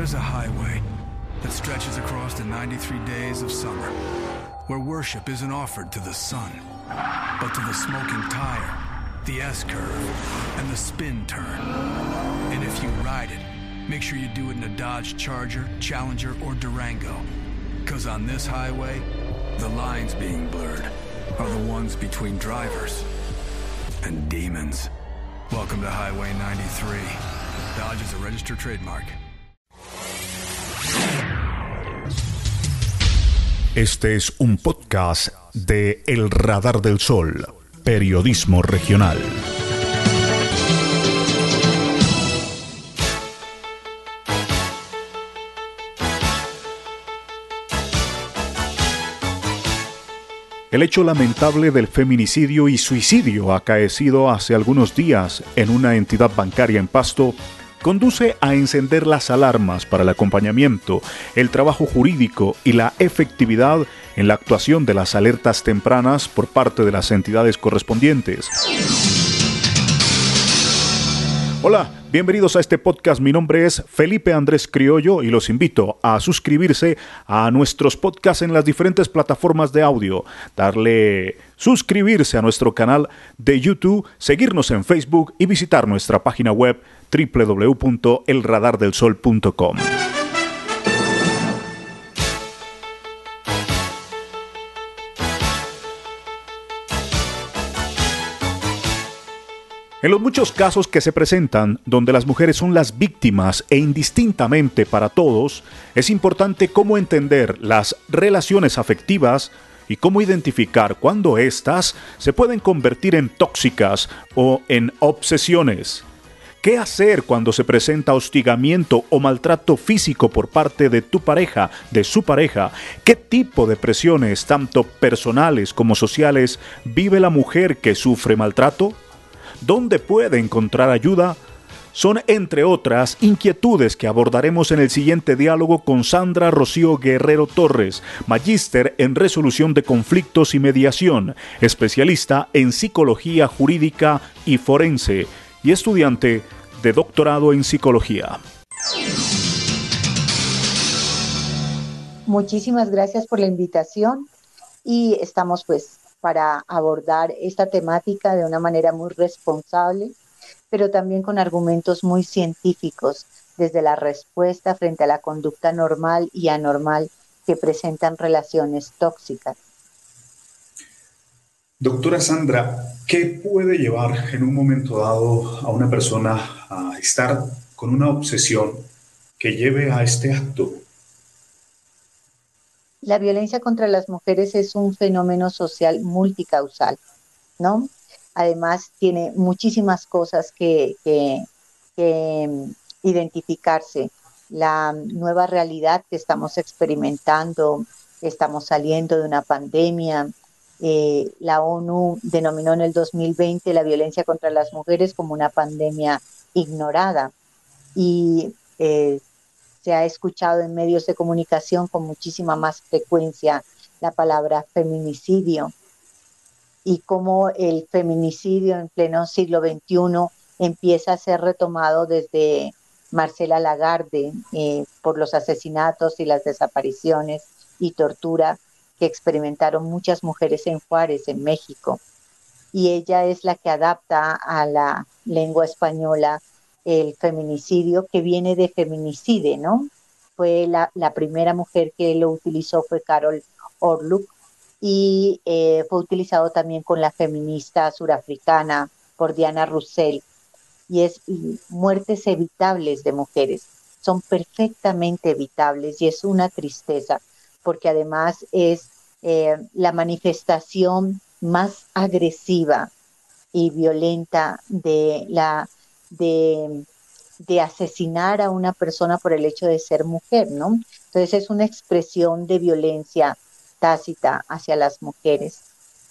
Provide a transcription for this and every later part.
There's a highway that stretches across the 93 days of summer, where worship isn't offered to the sun, but to the smoking tire, the S curve, and the spin turn. And if you ride it, make sure you do it in a Dodge Charger, Challenger, or Durango. Because on this highway, the lines being blurred are the ones between drivers and demons. Welcome to Highway 93. Dodge is a registered trademark. Este es un podcast de El Radar del Sol, periodismo regional. El hecho lamentable del feminicidio y suicidio acaecido hace algunos días en una entidad bancaria en Pasto conduce a encender las alarmas para el acompañamiento, el trabajo jurídico y la efectividad en la actuación de las alertas tempranas por parte de las entidades correspondientes. Hola, bienvenidos a este podcast. Mi nombre es Felipe Andrés Criollo y los invito a suscribirse a nuestros podcasts en las diferentes plataformas de audio, darle suscribirse a nuestro canal de YouTube, seguirnos en Facebook y visitar nuestra página web www.elradardelsol.com. En los muchos casos que se presentan, donde las mujeres son las víctimas e indistintamente para todos, es importante cómo entender las relaciones afectivas y cómo identificar cuándo éstas se pueden convertir en tóxicas o en obsesiones. ¿Qué hacer cuando se presenta hostigamiento o maltrato físico por parte de tu pareja, de su pareja? ¿Qué tipo de presiones, tanto personales como sociales, vive la mujer que sufre maltrato? ¿Dónde puede encontrar ayuda? Son, entre otras, inquietudes que abordaremos en el siguiente diálogo con Sandra Rocío Guerrero Torres, magíster en resolución de conflictos y mediación, especialista en psicología jurídica y forense y estudiante de doctorado en psicología. Muchísimas gracias por la invitación y estamos pues para abordar esta temática de una manera muy responsable, pero también con argumentos muy científicos desde la respuesta frente a la conducta normal y anormal que presentan relaciones tóxicas. Doctora Sandra, ¿qué puede llevar en un momento dado a una persona a estar con una obsesión que lleve a este acto? La violencia contra las mujeres es un fenómeno social multicausal, ¿no? Además, tiene muchísimas cosas que, mm, identificarse. La nueva realidad que estamos experimentando, estamos saliendo de una pandemia. Eh, la ONU denominó en el 2020 la violencia contra las mujeres como una pandemia ignorada. Y eh, se ha escuchado en medios de comunicación con muchísima más frecuencia la palabra feminicidio y cómo el feminicidio en pleno siglo XXI empieza a ser retomado desde Marcela Lagarde eh, por los asesinatos y las desapariciones y tortura que experimentaron muchas mujeres en Juárez, en México. Y ella es la que adapta a la lengua española el feminicidio que viene de feminicide, ¿no? Fue la, primera mujer que lo utilizó fue Carol Orluk y eh, fue utilizado también con la feminista surafricana por Diana Russell y es muertes evitables de mujeres, son perfectamente evitables y es una tristeza porque además es eh, la manifestación más agresiva y violenta de la de, asesinar a una persona por el hecho de ser mujer, ¿no? Entonces es una expresión de violencia tácita hacia las mujeres,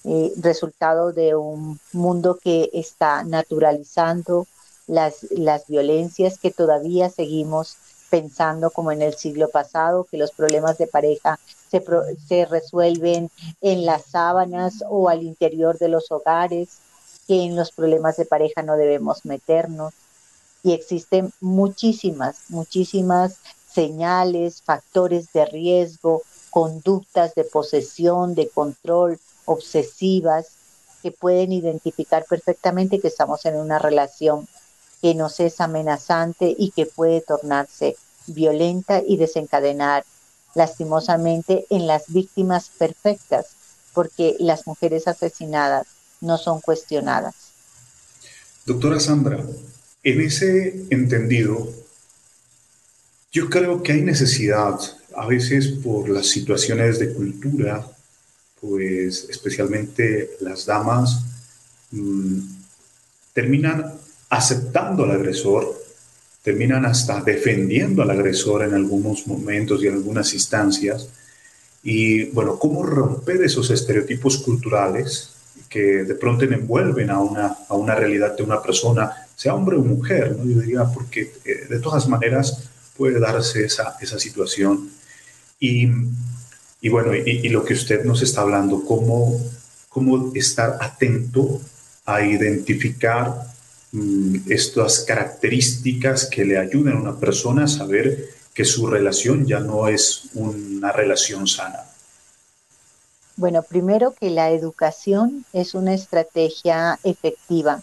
eh, resultado de un mundo que está naturalizando las, las violencias que todavía seguimos pensando como en el siglo pasado, que los problemas de pareja se, se resuelven en las sábanas o al interior de los hogares, que en los problemas de pareja no debemos meternos. Y existen muchísimas, muchísimas señales, factores de riesgo, conductas de posesión, de control, obsesivas, que pueden identificar perfectamente que estamos en una relación que nos es amenazante y que puede tornarse violenta y desencadenar lastimosamente en las víctimas perfectas, porque las mujeres asesinadas no son cuestionadas. Doctora Sandra, en ese entendido, yo creo que hay necesidad, a veces por las situaciones de cultura, pues especialmente las damas mm, terminan aceptando al agresor, terminan hasta defendiendo al agresor en algunos momentos y en algunas instancias. Y bueno, ¿cómo romper esos estereotipos culturales que de pronto envuelven a una, a una realidad de una persona, sea hombre o mujer? ¿no? Yo diría, porque eh, de todas maneras puede darse esa, esa situación. Y, y bueno, y, y, lo que usted nos está hablando, cómo, cómo estar atento a identificar Mm, estas características que le ayuden a una persona a saber que su relación ya no es una relación sana? Bueno, primero que la educación es una estrategia efectiva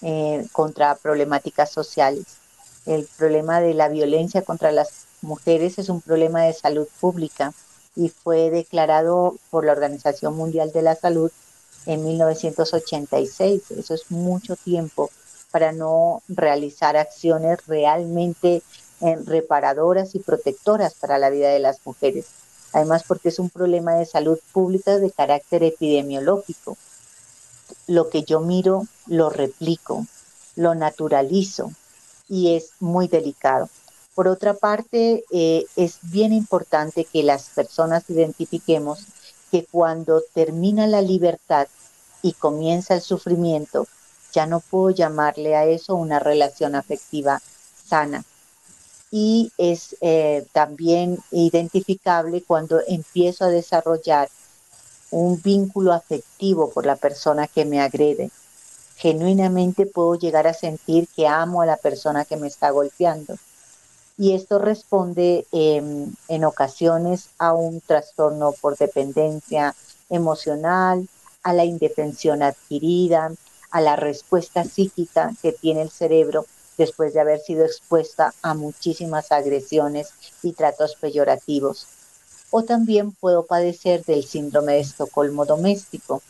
eh, contra problemáticas sociales. El problema de la violencia contra las mujeres es un problema de salud pública y fue declarado por la Organización Mundial de la Salud en 1986. Eso es mucho tiempo para no realizar acciones realmente eh, reparadoras y protectoras para la vida de las mujeres. Además, porque es un problema de salud pública de carácter epidemiológico. Lo que yo miro, lo replico, lo naturalizo y es muy delicado. Por otra parte, eh, es bien importante que las personas identifiquemos que cuando termina la libertad y comienza el sufrimiento, ya no puedo llamarle a eso una relación afectiva sana. Y es eh, también identificable cuando empiezo a desarrollar un vínculo afectivo por la persona que me agrede. Genuinamente puedo llegar a sentir que amo a la persona que me está golpeando. Y esto responde em, en ocasiones a un trastorno por dependencia emocional, a la indefensión adquirida, a la respuesta psíquica que tiene el cerebro después de haber sido expuesta a muchísimas agresiones y tratos peyorativos. O también puedo padecer del síndrome de Estocolmo doméstico,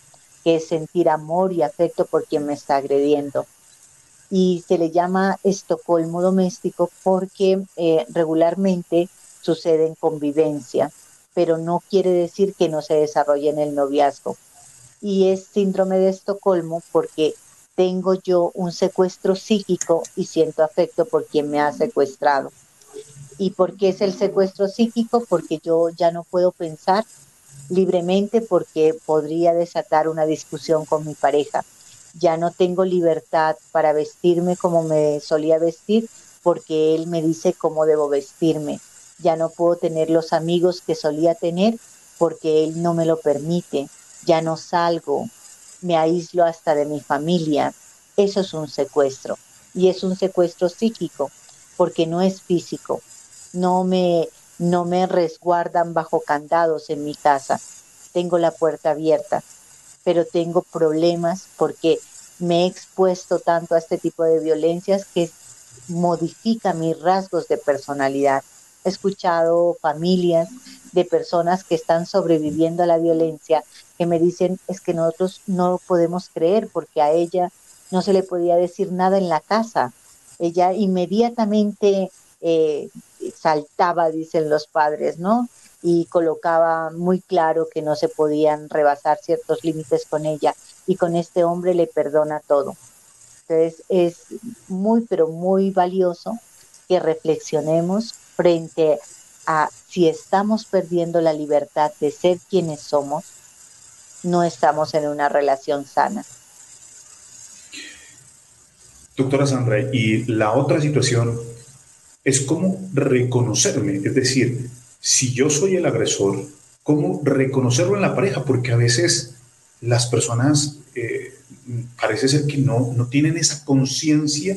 que es sentir amor y afecto por quien me está agrediendo. Y se le llama Estocolmo doméstico porque eh, regularmente sucede en convivencia, pero no quiere decir que no se desarrolle en el noviazgo y es síndrome de Estocolmo porque tengo yo un secuestro psíquico y siento afecto por quien me ha secuestrado. ¿Y por qué es el secuestro psíquico? Porque yo ya no puedo pensar libremente porque podría desatar una discusión con mi pareja. Ya no tengo libertad para vestirme como me solía vestir porque él me dice cómo debo vestirme. Ya no puedo tener los amigos que solía tener porque él no me lo permite ya no salgo, me aíslo hasta de mi familia. Eso es un secuestro y es un secuestro psíquico porque no es físico. No me no me resguardan bajo candados en mi casa. Tengo la puerta abierta, pero tengo problemas porque me he expuesto tanto a este tipo de violencias que modifica mis rasgos de personalidad. He escuchado familias de personas que están sobreviviendo a la violencia que me dicen es que nosotros no podemos creer porque a ella no se le podía decir nada en la casa. Ella inmediatamente eh, saltaba, dicen los padres, ¿no? Y colocaba muy claro que no se podían rebasar ciertos límites con ella y con este hombre le perdona todo. Entonces es muy, pero muy valioso que reflexionemos frente a si estamos perdiendo la libertad de ser quienes somos, no estamos en una relación sana. Doctora Sandra, y la otra situación es cómo reconocerme, es decir, si yo soy el agresor, cómo reconocerlo en la pareja, porque a veces las personas eh, parece ser que no, no tienen esa conciencia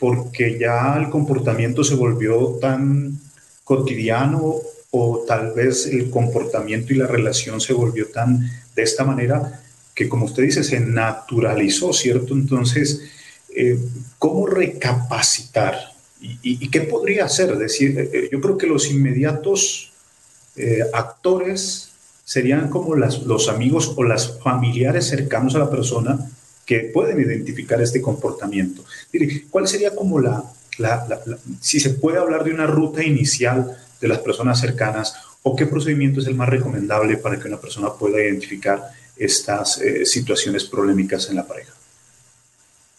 porque ya el comportamiento se volvió tan cotidiano o tal vez el comportamiento y la relación se volvió tan de esta manera que como usted dice se naturalizó, ¿cierto? Entonces, eh, ¿cómo recapacitar? ¿Y, qué podría hacer? decir, eh, eh, yo creo que los inmediatos actores serían como los amigos o las familiares cercanos a la persona que pueden identificar este comportamiento. ¿Cuál sería como la, si se puede hablar de una ruta inicial de las personas cercanas o qué procedimiento es el más recomendable para que una persona pueda identificar estas eh, situaciones polémicas en la pareja?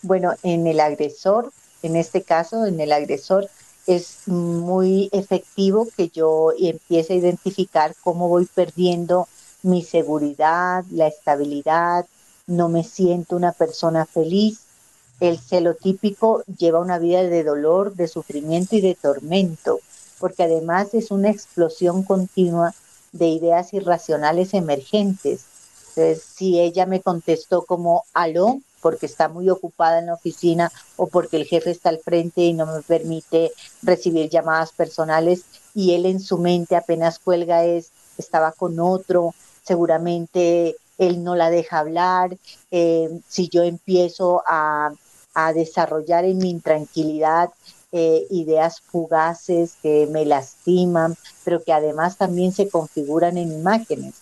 Bueno, en el agresor, en este caso, en el agresor, es muy efectivo que yo empiece a identificar cómo voy perdiendo mi seguridad, la estabilidad, no me siento una persona feliz. El celotípico lleva una vida de dolor, de sufrimiento y de tormento, porque además es una explosión continua de ideas irracionales emergentes. Entonces, si ella me contestó como aló, porque está muy ocupada en la oficina o porque el jefe está al frente y no me permite recibir llamadas personales y él en su mente apenas cuelga es, estaba con otro, seguramente él no la deja hablar, eh, si yo empiezo a, desarrollar en mi intranquilidad eh, ideas fugaces que me lastiman, pero que además también se configuran en imágenes.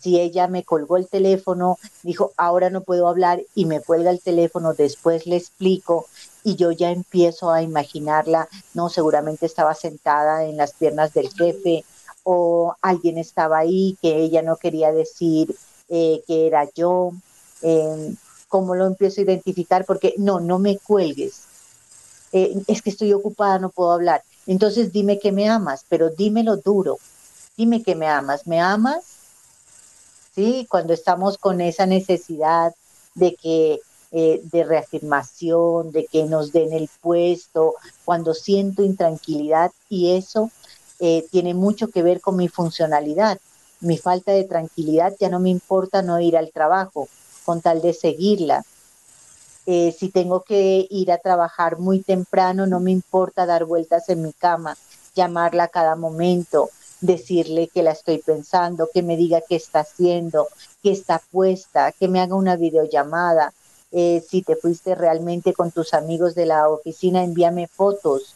Si ella me colgó el teléfono, dijo, ahora no puedo hablar y me cuelga el teléfono, después le explico y yo ya empiezo a imaginarla, no, seguramente estaba sentada en las piernas del jefe o alguien estaba ahí que ella no quería decir eh, que era yo, eh, cómo lo empiezo a identificar, porque no, no me cuelgues, eh, es que estoy ocupada, no puedo hablar. Entonces dime que me amas, pero dímelo duro, dime que me amas, ¿me amas? Sí, cuando estamos con esa necesidad de que de reafirmación, de que nos den el puesto, cuando siento intranquilidad y eso tiene mucho que ver con mi funcionalidad mi falta de tranquilidad, ya no me importa no ir al trabajo con tal de seguirla. Eh, si tengo que ir a trabajar muy temprano, no me importa dar vueltas en mi cama, llamarla a cada momento, decirle que la estoy pensando, que me diga qué está haciendo, que está puesta, que me haga una videollamada. Eh, si te fuiste realmente con tus amigos de la oficina, envíame fotos.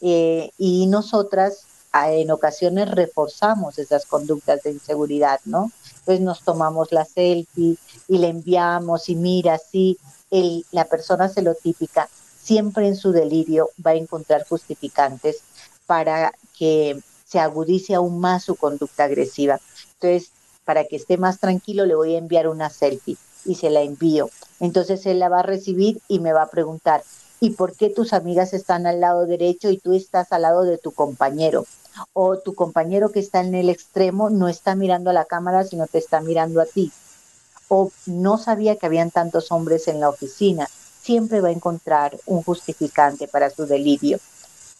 Eh, y nosotras en ocasiones reforzamos esas conductas de inseguridad, ¿no? Entonces nos tomamos la selfie y le enviamos y mira, sí, el, la persona celotípica siempre en su delirio va a encontrar justificantes para que se agudice aún más su conducta agresiva. Entonces, para que esté más tranquilo, le voy a enviar una selfie y se la envío. Entonces él la va a recibir y me va a preguntar, ¿y por qué tus amigas están al lado derecho y tú estás al lado de tu compañero? O tu compañero que está en el extremo no está mirando a la cámara, sino te está mirando a ti. O no sabía que habían tantos hombres en la oficina. Siempre va a encontrar un justificante para su delirio.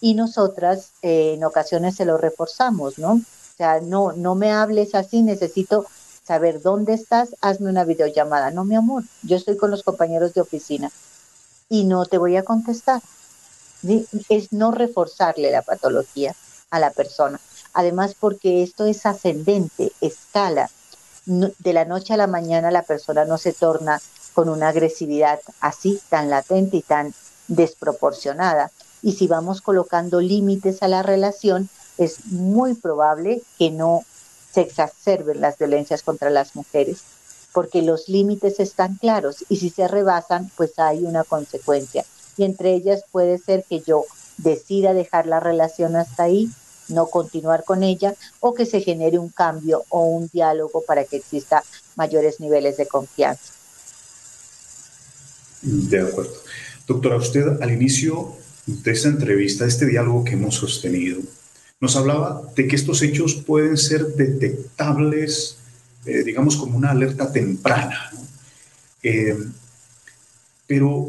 Y nosotras eh, en ocasiones se lo reforzamos, ¿no? O sea, no, no me hables así, necesito saber dónde estás, hazme una videollamada. No, mi amor, yo estoy con los compañeros de oficina y no te voy a contestar. Es no reforzarle la patología a la persona. Además, porque esto es ascendente, escala. de la noche a la mañana la persona no se torna con una agresividad así, tan latente y tan desproporcionada. Y si vamos colocando límites a la relación, es muy probable que no se exacerben las violencias contra las mujeres, porque los límites están claros y si se rebasan, pues hay una consecuencia. Y entre ellas puede ser que yo decida dejar la relación hasta ahí no continuar con ella o que se genere un cambio o un diálogo para que exista mayores niveles de confianza. De acuerdo. Doctora, usted al inicio de esta entrevista, este diálogo que hemos sostenido, nos hablaba de que estos hechos pueden ser detectables, eh, digamos, como una alerta temprana. Eh, pero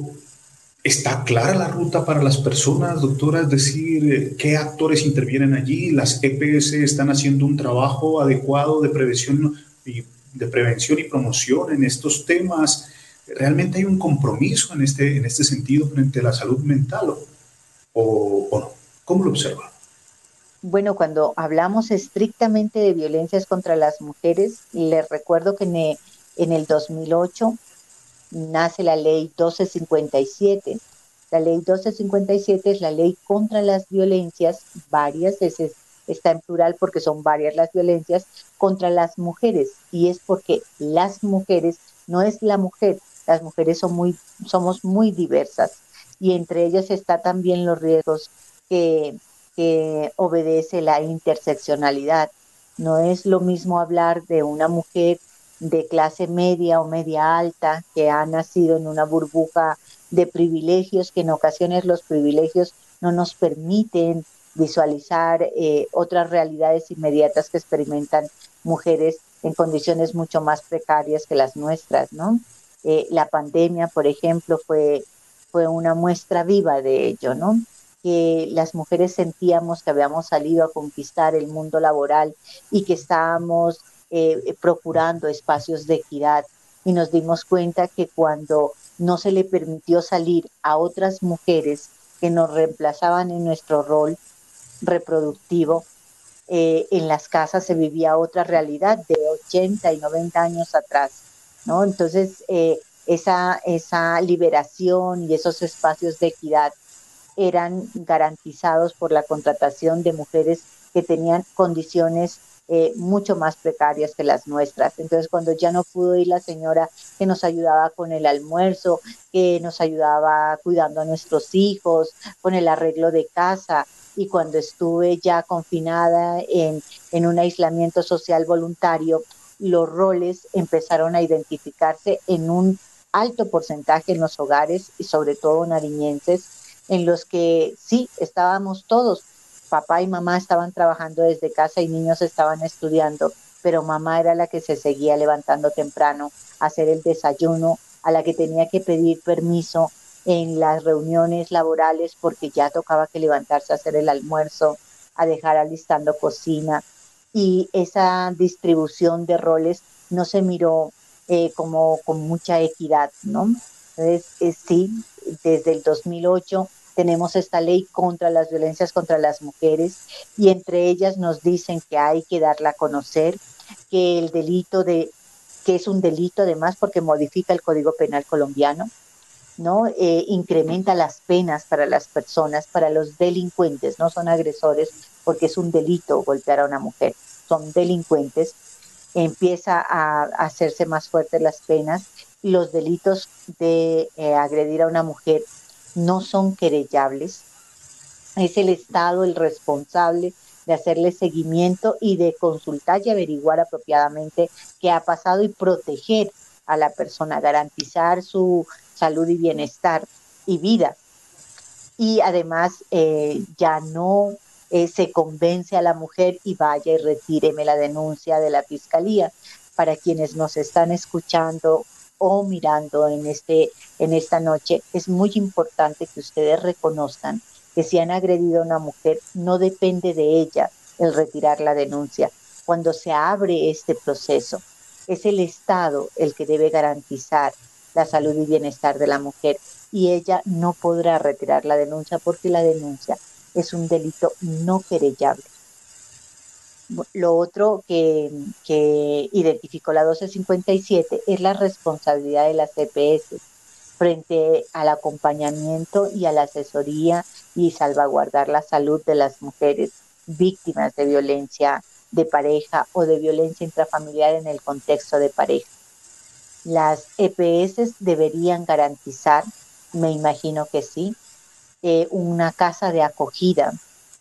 ¿Está clara la ruta para las personas, doctora? Es decir, ¿qué actores intervienen allí? ¿Las EPS están haciendo un trabajo adecuado de prevención y, de prevención y promoción en estos temas? ¿Realmente hay un compromiso en este, en este sentido frente a la salud mental o, o no? ¿Cómo lo observa? Bueno, cuando hablamos estrictamente de violencias contra las mujeres, les recuerdo que en el, 2008 nace la ley 1257. La ley 1257 es la ley contra las violencias, varias, veces está en plural porque son varias las violencias contra las mujeres y es porque las mujeres no es la mujer, las mujeres son muy, somos muy diversas y entre ellas está también los riesgos que que obedece la interseccionalidad. No es lo mismo hablar de una mujer de clase media o media alta que ha nacido en una burbuja de privilegios, que en ocasiones los privilegios no nos permiten visualizar eh, otras realidades inmediatas que experimentan mujeres en condiciones mucho más precarias que las nuestras, ¿no? Eh, la pandemia, por ejemplo, fue, fue una muestra viva de ello, ¿no? que las mujeres sentíamos que habíamos salido a conquistar el mundo laboral y que estábamos eh, procurando espacios de equidad y nos dimos cuenta que cuando no se le permitió salir a otras mujeres que nos reemplazaban en nuestro rol reproductivo, eh, en las casas se vivía otra realidad de 80 y 90 años atrás, ¿no? Entonces, eh, esa, esa liberación y esos espacios de equidad eran garantizados por la contratación de mujeres que tenían condiciones eh, mucho más precarias que las nuestras. Entonces, cuando ya no pudo ir la señora que nos ayudaba con el almuerzo, que nos ayudaba cuidando a nuestros hijos, con el arreglo de casa, y cuando estuve ya confinada en, en un aislamiento social voluntario, los roles empezaron a identificarse en un alto porcentaje en los hogares y sobre todo nariñenses en los que sí estábamos todos, papá y mamá estaban trabajando desde casa y niños estaban estudiando, pero mamá era la que se seguía levantando temprano a hacer el desayuno, a la que tenía que pedir permiso en las reuniones laborales porque ya tocaba que levantarse a hacer el almuerzo, a dejar alistando cocina. Y esa distribución de roles no se miró eh, como con mucha equidad, ¿no? Entonces, eh, sí, desde el 2008 tenemos esta ley contra las violencias contra las mujeres y entre ellas nos dicen que hay que darla a conocer, que el delito de que es un delito además porque modifica el Código Penal colombiano, ¿no? Eh, incrementa las penas para las personas, para los delincuentes, no son agresores porque es un delito golpear a una mujer, son delincuentes, empieza a, hacerse más fuertes las penas los delitos de eh, agredir a una mujer no son querellables. Es el Estado el responsable de hacerle seguimiento y de consultar y averiguar apropiadamente qué ha pasado y proteger a la persona, garantizar su salud y bienestar y vida. Y además eh, ya no eh, se convence a la mujer y vaya y retíreme la denuncia de la fiscalía. Para quienes nos están escuchando o mirando en, este, en esta noche, es muy importante que ustedes reconozcan que si han agredido a una mujer, no depende de ella el retirar la denuncia. Cuando se abre este proceso, es el Estado el que debe garantizar la salud y bienestar de la mujer y ella no podrá retirar la denuncia porque la denuncia es un delito no querellable. Lo otro que, identificó la 1257 es la responsabilidad de las EPS frente al acompañamiento y a la asesoría y salvaguardar la salud de las mujeres víctimas de violencia de pareja o de violencia intrafamiliar en el contexto de pareja. Las EPS deberían garantizar, me imagino que sí, eh, una casa de acogida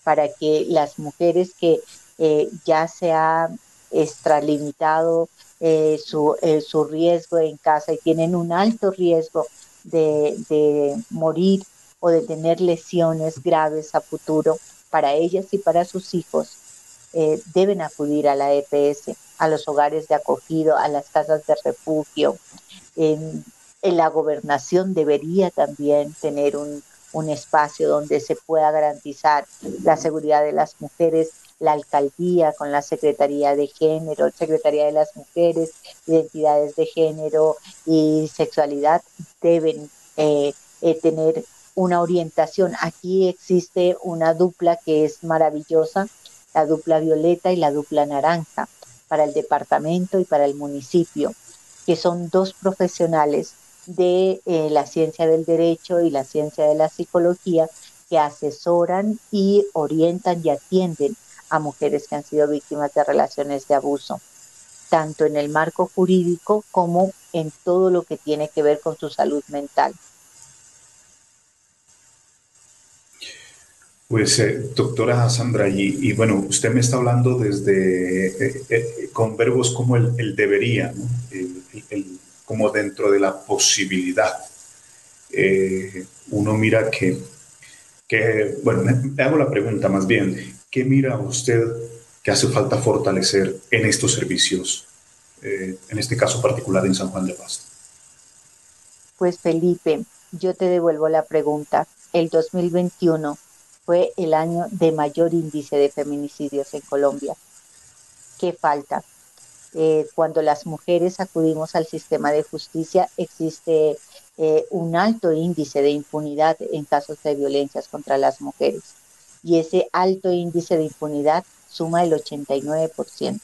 para que las mujeres que eh, ya se ha extralimitado eh, su, eh, su, riesgo en casa y tienen un alto riesgo de, de morir o de tener lesiones graves a futuro para ellas y para sus hijos, deben acudir a la EPS, a los hogares de acogido, a las casas de refugio. En, en la gobernación debería también tener un, un espacio donde se pueda garantizar la seguridad de las mujeres la alcaldía con la Secretaría de Género, Secretaría de las Mujeres, Identidades de Género y Sexualidad deben eh, eh, tener una orientación. Aquí existe una dupla que es maravillosa, la dupla violeta y la dupla naranja para el departamento y para el municipio, que son dos profesionales de eh, la ciencia del derecho y la ciencia de la psicología que asesoran y orientan y atienden a mujeres que han sido víctimas de relaciones de abuso, tanto en el marco jurídico como en todo lo que tiene que ver con su salud mental. Pues, eh, doctora Sandra, y, bueno, usted me está hablando desde, eh, eh, con verbos como el, debería, como dentro de la posibilidad. uno mira que, que, bueno, me hago la pregunta más bien, ¿qué mira usted que hace falta fortalecer en estos servicios, en este caso particular en San Juan de Pasto? Pues Felipe, yo te devuelvo la pregunta. El 2021 fue el año de mayor índice de feminicidios en Colombia. ¿Qué falta? Eh, cuando las mujeres acudimos al sistema de justicia existe eh, un alto índice de impunidad en casos de violencias contra las mujeres y ese alto índice de impunidad suma el 89%.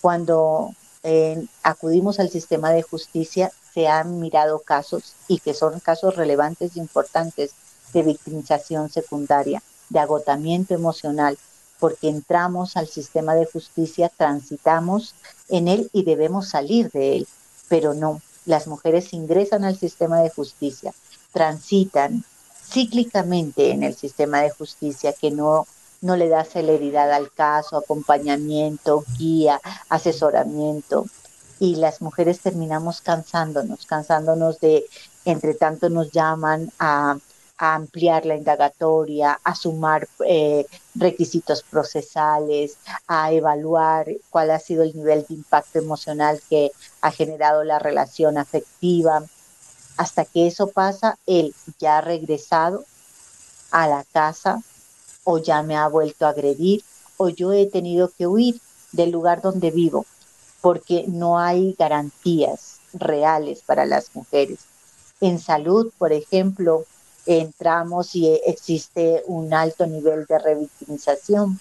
Cuando eh, acudimos al sistema de justicia se han mirado casos y que son casos relevantes e importantes de victimización secundaria, de agotamiento emocional, porque entramos al sistema de justicia, transitamos en él y debemos salir de él, pero no, las mujeres ingresan al sistema de justicia, transitan cíclicamente en el sistema de justicia que no no le da celeridad al caso, acompañamiento, guía, asesoramiento. Y las mujeres terminamos cansándonos, cansándonos de, entre tanto nos llaman a ampliar la indagatoria, a sumar eh, requisitos procesales, a evaluar cuál ha sido el nivel de impacto emocional que ha generado la relación afectiva. Hasta que eso pasa, él ya ha regresado a la casa o ya me ha vuelto a agredir o yo he tenido que huir del lugar donde vivo porque no hay garantías reales para las mujeres. En salud, por ejemplo, entramos y existe un alto nivel de revictimización.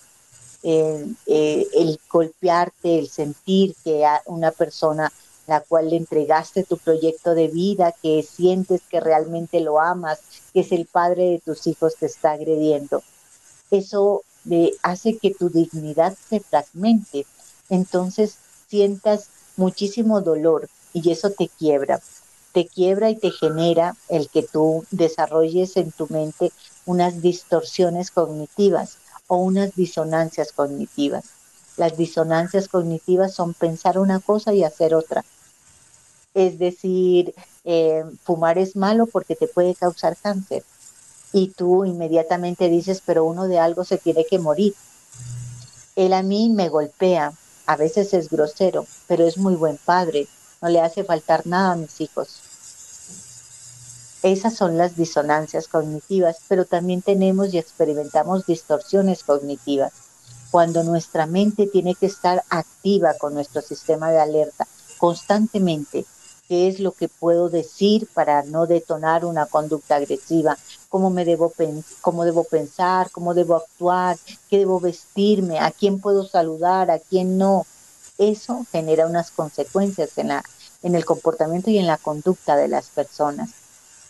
Eh, el golpearte, el sentir que una persona la cual le entregaste tu proyecto de vida, que sientes que realmente lo amas, que es el padre de tus hijos, te está agrediendo. Eso hace que tu dignidad se fragmente. Entonces sientas muchísimo dolor y eso te quiebra te quiebra y te genera el que tú desarrolles en tu mente unas distorsiones cognitivas o unas disonancias cognitivas. Las disonancias cognitivas son pensar una cosa y hacer otra. Es decir, eh, fumar es malo porque te puede causar cáncer. Y tú inmediatamente dices, pero uno de algo se tiene que morir. Él a mí me golpea, a veces es grosero, pero es muy buen padre, no le hace faltar nada a mis hijos. Esas son las disonancias cognitivas, pero también tenemos y experimentamos distorsiones cognitivas. Cuando nuestra mente tiene que estar activa con nuestro sistema de alerta constantemente, qué es lo que puedo decir para no detonar una conducta agresiva, cómo me debo, cómo debo pensar, cómo debo actuar, qué debo vestirme, a quién puedo saludar, a quién no, eso genera unas consecuencias en, la, en el comportamiento y en la conducta de las personas.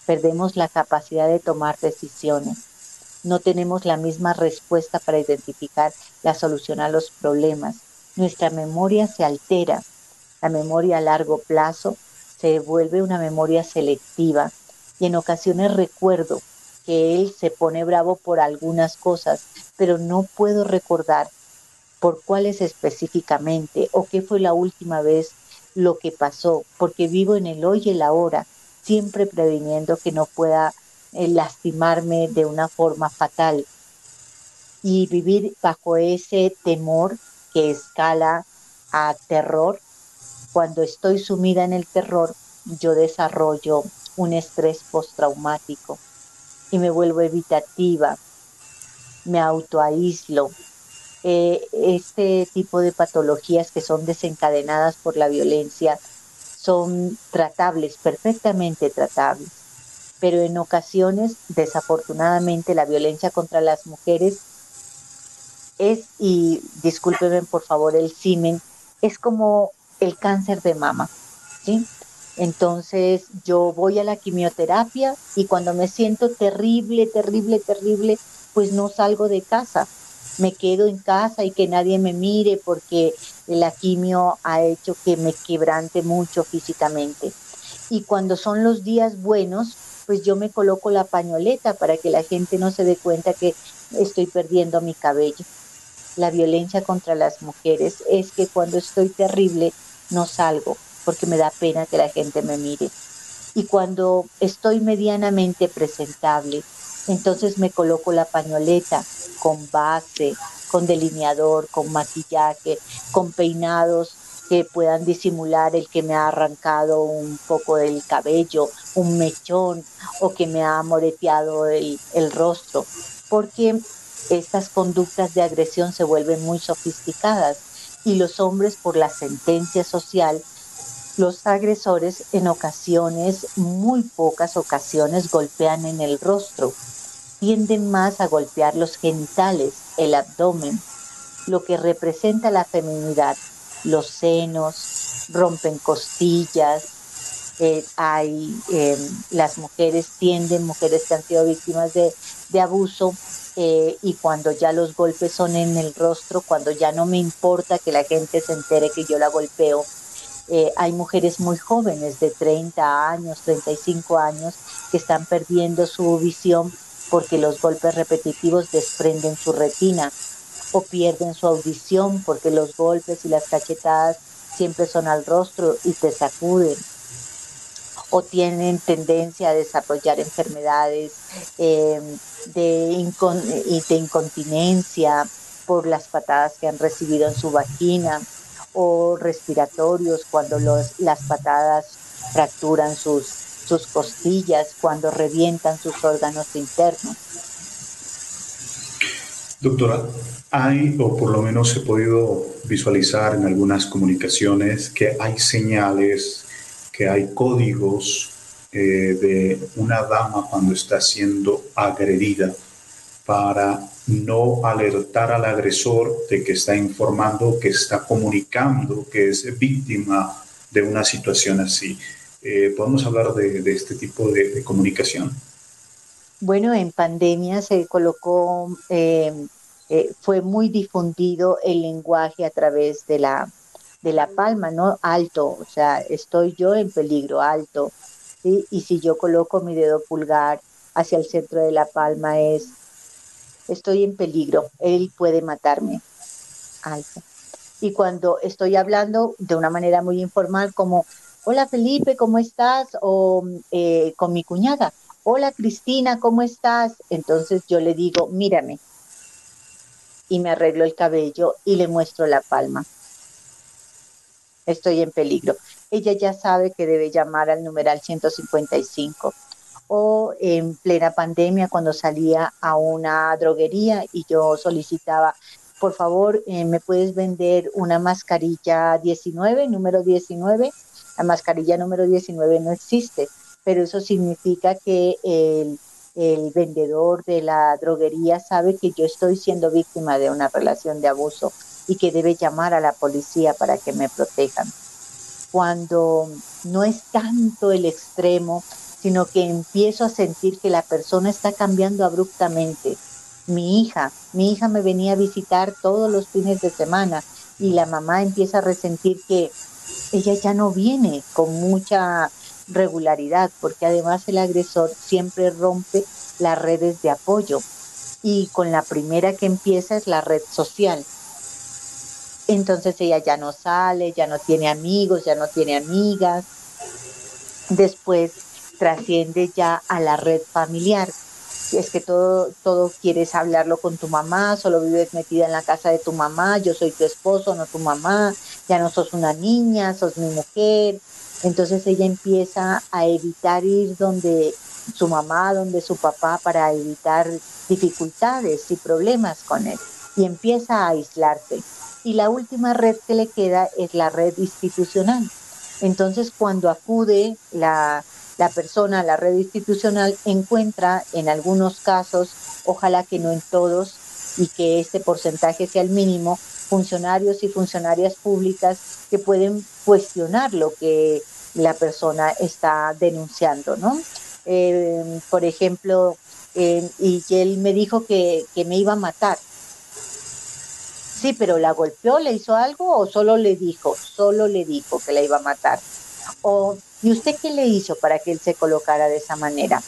Perdemos la capacidad de tomar decisiones. No tenemos la misma respuesta para identificar la solución a los problemas. Nuestra memoria se altera. La memoria a largo plazo se vuelve una memoria selectiva y en ocasiones recuerdo que él se pone bravo por algunas cosas, pero no puedo recordar por cuáles específicamente o qué fue la última vez lo que pasó, porque vivo en el hoy y el ahora, siempre previniendo que no pueda eh, lastimarme de una forma fatal. Y vivir bajo ese temor que escala a terror, cuando estoy sumida en el terror, yo desarrollo un estrés postraumático y me vuelvo evitativa, me autoaíslo, eh, este tipo de patologías que son desencadenadas por la violencia son tratables, perfectamente tratables. Pero en ocasiones, desafortunadamente, la violencia contra las mujeres es, y discúlpenme por favor el simen, es como el cáncer de mama, ¿sí? Entonces yo voy a la quimioterapia y cuando me siento terrible, terrible, terrible, pues no salgo de casa. Me quedo en casa y que nadie me mire porque la quimio ha hecho que me quebrante mucho físicamente. Y cuando son los días buenos, pues yo me coloco la pañoleta para que la gente no se dé cuenta que estoy perdiendo mi cabello. La violencia contra las mujeres es que cuando estoy terrible no salgo porque me da pena que la gente me mire. Y cuando estoy medianamente presentable, entonces me coloco la pañoleta con base, con delineador, con maquillaje, con peinados que puedan disimular el que me ha arrancado un poco el cabello, un mechón o que me ha moreteado el, el rostro, porque estas conductas de agresión se vuelven muy sofisticadas y los hombres por la sentencia social los agresores en ocasiones, muy pocas ocasiones, golpean en el rostro. Tienden más a golpear los genitales, el abdomen, lo que representa la feminidad. Los senos, rompen costillas, eh, hay, em, las mujeres tienden, mujeres que han sido víctimas de, abuso, eh, y cuando ya los golpes son en el rostro, cuando ya no me importa que la gente se entere que yo la golpeo, eh, hay mujeres muy jóvenes de 30 años, 35 años, que están perdiendo su visión porque los golpes repetitivos desprenden su retina o pierden su audición porque los golpes y las cachetadas siempre son al rostro y te sacuden o tienen tendencia a desarrollar enfermedades em, de, incontinencia por las patadas que han recibido en su vagina o respiratorios cuando los, las patadas fracturan sus, sus costillas, cuando revientan sus órganos internos. Doctora, hay, o por lo menos he podido visualizar en algunas comunicaciones, que hay señales, que hay códigos eh, de una dama cuando está siendo agredida para no alertar al agresor de que está informando, que está comunicando, que es víctima de una situación así. Eh, ¿Podemos hablar de, este tipo de, comunicación? Bueno, en pandemia se colocó, eh, fue muy difundido el lenguaje a través de la, de la palma, ¿no? Alto, o sea, estoy yo en peligro, alto. Y si yo coloco mi dedo pulgar hacia el centro de la palma es estoy en peligro, él puede matarme. Y cuando estoy hablando de una manera muy informal, como, hola Felipe, ¿cómo estás? O eh, con mi cuñada, hola Cristina, ¿cómo estás? Entonces yo le digo, mírame. Y me arreglo el cabello y le muestro la palma. Estoy en peligro. Ella ya sabe que debe llamar al numeral 155 o en plena pandemia cuando salía a una droguería y yo solicitaba, por favor, eh, ¿me puedes vender una mascarilla 19, número 19? La mascarilla número 19 no existe, pero eso significa que el, el vendedor de la droguería sabe que yo estoy siendo víctima de una relación de abuso y que debe llamar a la policía para que me protejan. Cuando no es tanto el extremo, sino que empiezo a sentir que la persona está cambiando abruptamente. Mi hija, mi hija me venía a visitar todos los fines de semana y la mamá empieza a resentir que ella ya no viene con mucha regularidad, porque además el agresor siempre rompe las redes de apoyo y con la primera que empieza es la red social. Entonces ella ya no sale, ya no tiene amigos, ya no tiene amigas. Después trasciende ya a la red familiar. Es que todo, todo quieres hablarlo con tu mamá, solo vives metida en la casa de tu mamá, yo soy tu esposo, no tu mamá, ya no sos una niña, sos mi mujer. Entonces ella empieza a evitar ir donde su mamá, donde su papá, para evitar dificultades y problemas con él. y empieza a aislarse. Y la última red que le queda es la red institucional. Entonces, cuando acude la, la persona a la red institucional, encuentra en algunos casos, ojalá que no en todos, y que este porcentaje sea el mínimo, funcionarios y funcionarias públicas que pueden cuestionar lo que la persona está denunciando, ¿no? Eh, por ejemplo, eh, y él me dijo que, que me iba a matar. Sí, pero la golpeó, le hizo algo o solo le dijo, solo le dijo que la iba a matar. O, ¿y usted qué le hizo para que él se colocara de esa manera?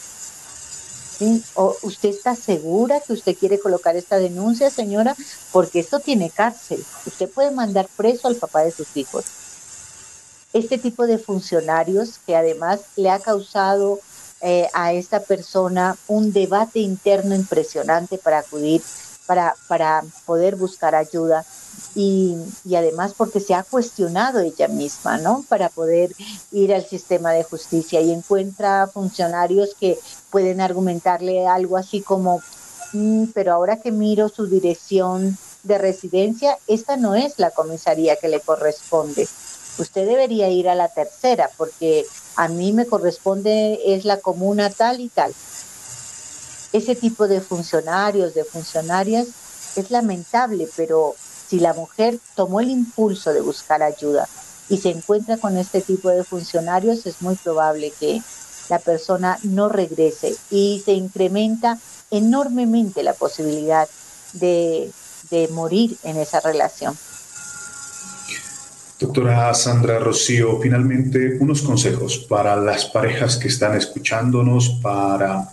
¿O usted está segura que usted quiere colocar esta denuncia, señora? Porque esto tiene cárcel. Usted puede mandar preso al papá de sus hijos. Este tipo de funcionarios que además le ha causado eh, a esta persona un debate interno impresionante para acudir, para, para poder buscar ayuda y, además porque se ha cuestionado ella misma, ¿no? Para poder ir al sistema de justicia y encuentra funcionarios que pueden argumentarle algo así como, mm, pero ahora que miro su dirección de residencia, esta no es la comisaría que le corresponde. Usted debería ir a la tercera porque a mí me corresponde es la comuna tal y tal. Ese tipo de funcionarios, de funcionarias, es lamentable, pero si la mujer tomó el impulso de buscar ayuda y se encuentra con este tipo de funcionarios, es muy probable que la persona no regrese y se incrementa enormemente la posibilidad de, morir en esa relación. Doctora Sandra Rocío, finalmente unos consejos para las parejas que están escuchándonos, para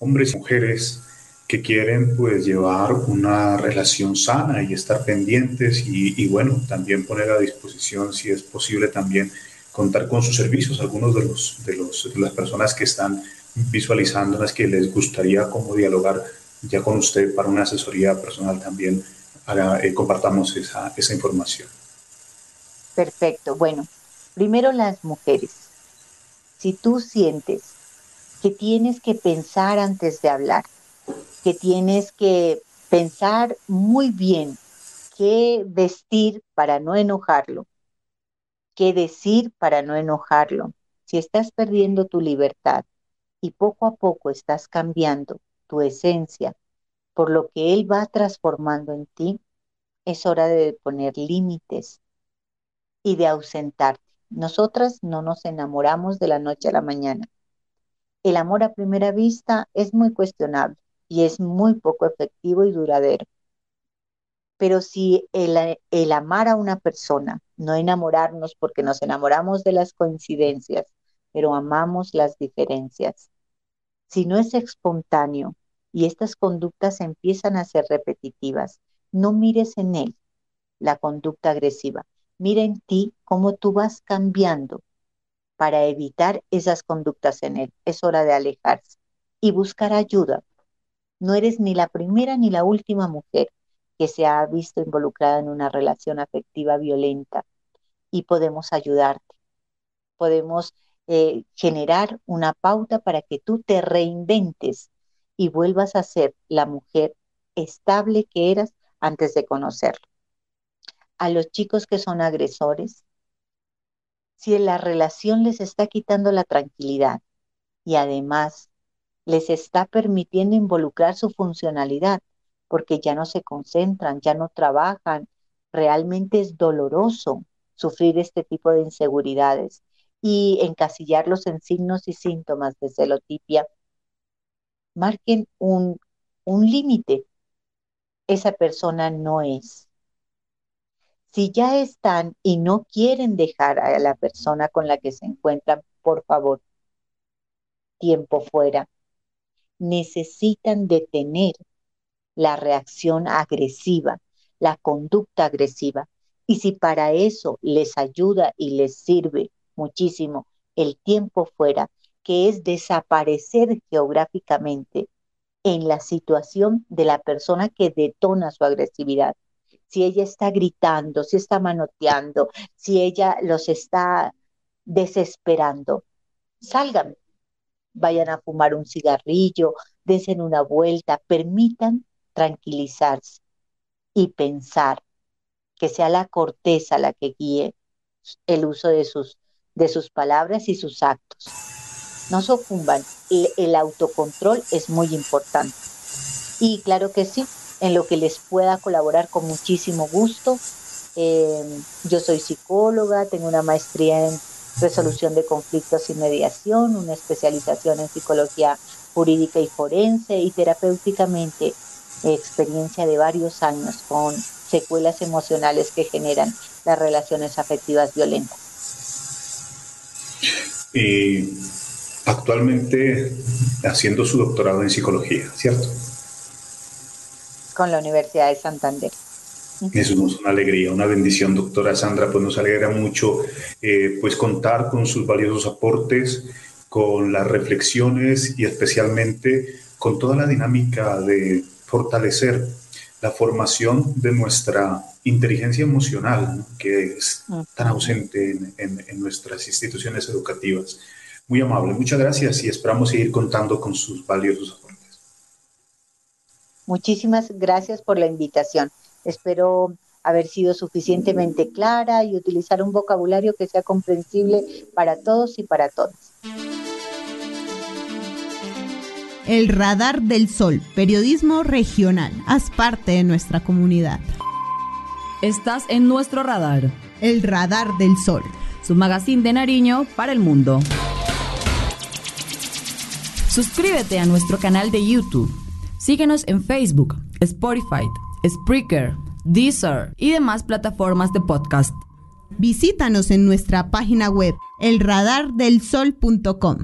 hombres y mujeres que quieren pues llevar una relación sana y estar pendientes y, bueno, también poner a disposición si es posible también contar con sus servicios, algunos de los de los de las personas que están visualizando las que les gustaría como dialogar ya con usted para una asesoría personal también eh, compartamos esa, esa información. Perfecto. Bueno, primero las mujeres. Si tú sientes que tienes que pensar antes de hablar, que tienes que pensar muy bien qué vestir para no enojarlo, qué decir para no enojarlo. Si estás perdiendo tu libertad y poco a poco estás cambiando tu esencia por lo que Él va transformando en ti, es hora de poner límites y de ausentarte. Nosotras no nos enamoramos de la noche a la mañana. El amor a primera vista es muy cuestionable y es muy poco efectivo y duradero. Pero si el, amar a una persona, no enamorarnos porque nos enamoramos de las coincidencias, pero amamos las diferencias, si no es espontáneo y estas conductas empiezan a ser repetitivas, no mires en él la conducta agresiva, mira en ti cómo tú vas cambiando para evitar esas conductas en él. Es hora de alejarse y buscar ayuda, no eres ni la primera ni la última mujer que se ha visto involucrada en una relación afectiva violenta y podemos ayudarte. Podemos eh, generar una pauta para que tú te reinventes y vuelvas a ser la mujer estable que eras antes de conocerlo. A los chicos que son agresores, si la relación les está quitando la tranquilidad y además les está permitiendo involucrar su funcionalidad, porque ya no se concentran, ya no trabajan. Realmente es doloroso sufrir este tipo de inseguridades y encasillarlos en signos y síntomas de celotipia. Marquen un, un límite. Esa persona no es. Si ya están y no quieren dejar a la persona con la que se encuentran, por favor, tiempo fuera necesitan detener la reacción agresiva, la conducta agresiva. Y si para eso les ayuda y les sirve muchísimo el tiempo fuera, que es desaparecer geográficamente en la situación de la persona que detona su agresividad. Si ella está gritando, si está manoteando, si ella los está desesperando, salgan, vayan a fumar un cigarrillo, desen una vuelta, permitan tranquilizarse. y pensar, que sea la corteza la que guíe el uso de sus, de sus palabras y sus actos. No sucumban, el, el autocontrol es muy importante. Y claro que sí, en lo que les pueda colaborar con muchísimo gusto. Eh, yo soy psicóloga, tengo una maestría en resolución de conflictos y mediación, una especialización en psicología jurídica y forense y terapéuticamente experiencia de varios años con secuelas emocionales que generan las relaciones afectivas violentas. Y actualmente haciendo su doctorado en psicología, ¿cierto? Con la Universidad de Santander. Eso es una alegría, una bendición, doctora Sandra, pues nos alegra mucho eh, pues contar con sus valiosos aportes, con las reflexiones y especialmente con toda la dinámica de fortalecer la formación de nuestra inteligencia emocional, que es tan ausente en, en, nuestras instituciones educativas. Muy amable, muchas gracias y esperamos seguir contando con sus valiosos aportes. Muchísimas gracias por la invitación. Espero haber sido suficientemente clara y utilizar un vocabulario que sea comprensible para todos y para todas. El Radar del Sol, periodismo regional. Haz parte de nuestra comunidad. Estás en nuestro radar. El Radar del Sol. Su magazine de Nariño para el mundo. Suscríbete a nuestro canal de YouTube. Síguenos en Facebook, Spotify, Spreaker, Deezer y demás plataformas de podcast. Visítanos en nuestra página web elradardelsol.com.